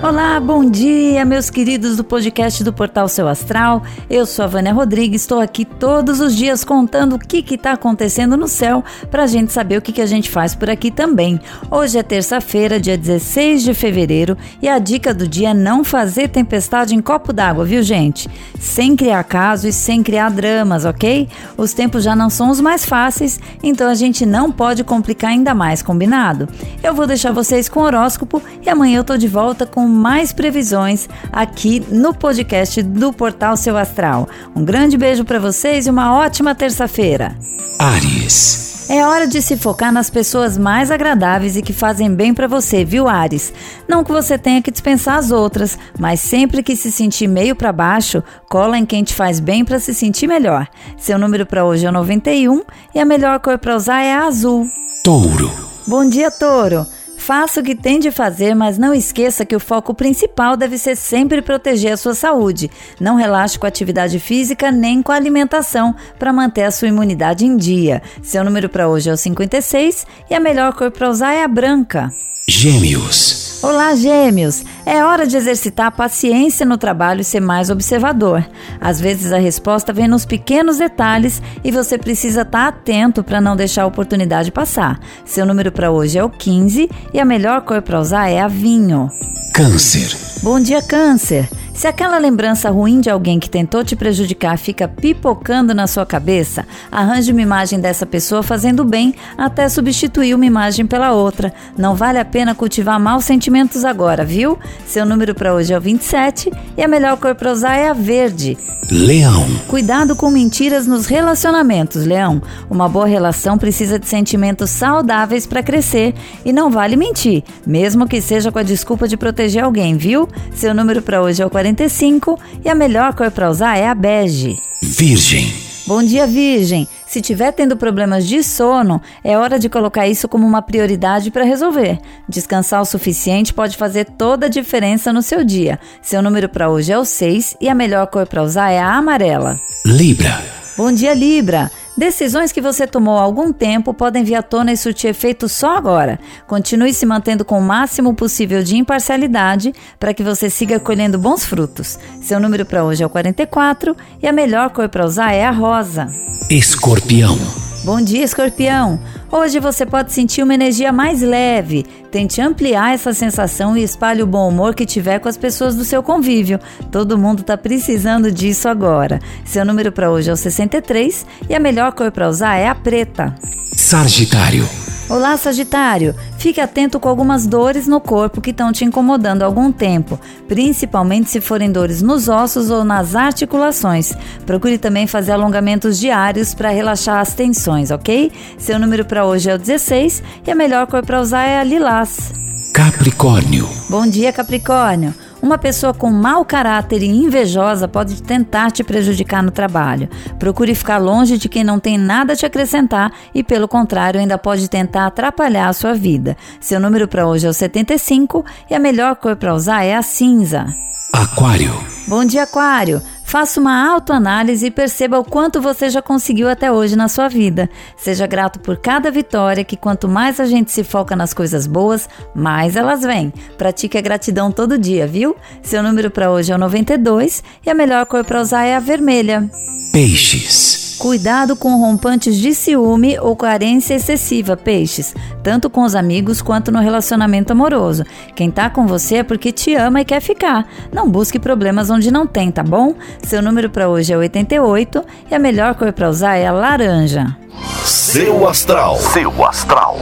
Olá, bom dia, meus queridos do podcast do Portal Seu Astral. Eu sou a Vânia Rodrigues, estou aqui todos os dias contando o que está acontecendo no céu para a gente saber o que, que a gente faz por aqui também. Hoje é terça-feira, dia 16 de fevereiro, e a dica do dia é não fazer tempestade em copo d'água, viu, gente? Sem criar caso e sem criar dramas, ok? Os tempos já não são os mais fáceis, então a gente não pode complicar ainda mais, combinado? Eu vou deixar vocês com o horóscopo e amanhã eu tô de volta com mais previsões aqui no podcast do Portal Seu Astral. Um grande beijo para vocês e uma ótima terça-feira. Ares. É hora de se focar nas pessoas mais agradáveis e que fazem bem para você, viu, Ares? Não que você tenha que dispensar as outras, mas sempre que se sentir meio para baixo, cola em quem te faz bem para se sentir melhor. Seu número para hoje é 91 e a melhor cor para usar é a azul. Touro. Bom dia, Touro. Faça o que tem de fazer, mas não esqueça que o foco principal deve ser sempre proteger a sua saúde. Não relaxe com a atividade física nem com a alimentação para manter a sua imunidade em dia. Seu número para hoje é o 56 e a melhor cor para usar é a branca. Gêmeos. Olá, gêmeos! É hora de exercitar a paciência no trabalho e ser mais observador. Às vezes a resposta vem nos pequenos detalhes e você precisa estar atento para não deixar a oportunidade passar. Seu número para hoje é o 15 e a melhor cor para usar é a vinho. Câncer. Bom dia, Câncer! Se aquela lembrança ruim de alguém que tentou te prejudicar fica pipocando na sua cabeça, arranje uma imagem dessa pessoa fazendo bem até substituir uma imagem pela outra. Não vale a pena cultivar maus sentimentos agora, viu? Seu número para hoje é o 27 e a melhor cor para usar é a verde. Leão. Cuidado com mentiras nos relacionamentos, Leão. Uma boa relação precisa de sentimentos saudáveis para crescer e não vale mentir, mesmo que seja com a desculpa de proteger alguém, viu? Seu número para hoje é o 45 e a melhor cor para usar é a bege. Virgem. Bom dia, Virgem. Se tiver tendo problemas de sono, é hora de colocar isso como uma prioridade para resolver. Descansar o suficiente pode fazer toda a diferença no seu dia. Seu número para hoje é o 6 e a melhor cor para usar é a amarela. Libra. Bom dia, Libra. Decisões que você tomou há algum tempo podem vir à tona e surtir efeito só agora. Continue se mantendo com o máximo possível de imparcialidade para que você siga colhendo bons frutos. Seu número para hoje é o 44 e a melhor cor para usar é a rosa. Escorpião. Bom dia, escorpião! Hoje você pode sentir uma energia mais leve. Tente ampliar essa sensação e espalhe o bom humor que tiver com as pessoas do seu convívio. Todo mundo está precisando disso agora. Seu número para hoje é o 63 e a melhor cor para usar é a preta. Sagitário. Olá, Sagitário! Fique atento com algumas dores no corpo que estão te incomodando há algum tempo, principalmente se forem dores nos ossos ou nas articulações. Procure também fazer alongamentos diários para relaxar as tensões, ok? Seu número para hoje é o 16 e a melhor cor para usar é a lilás. Capricórnio. Bom dia, Capricórnio! Uma pessoa com mau caráter e invejosa pode tentar te prejudicar no trabalho. Procure ficar longe de quem não tem nada a te acrescentar e, pelo contrário, ainda pode tentar atrapalhar a sua vida. Seu número para hoje é o 75 e a melhor cor para usar é a cinza. Aquário. Bom dia, Aquário! Faça uma autoanálise e perceba o quanto você já conseguiu até hoje na sua vida. Seja grato por cada vitória, que quanto mais a gente se foca nas coisas boas, mais elas vêm. Pratique a gratidão todo dia, viu? Seu número para hoje é o 92 e a melhor cor para usar é a vermelha. Peixes. Cuidado com rompantes de ciúme ou carência excessiva, peixes, tanto com os amigos quanto no relacionamento amoroso. Quem tá com você é porque te ama e quer ficar. Não busque problemas onde não tem, tá bom? Seu número para hoje é 88 e a melhor cor para usar é a laranja. Seu astral. Seu astral.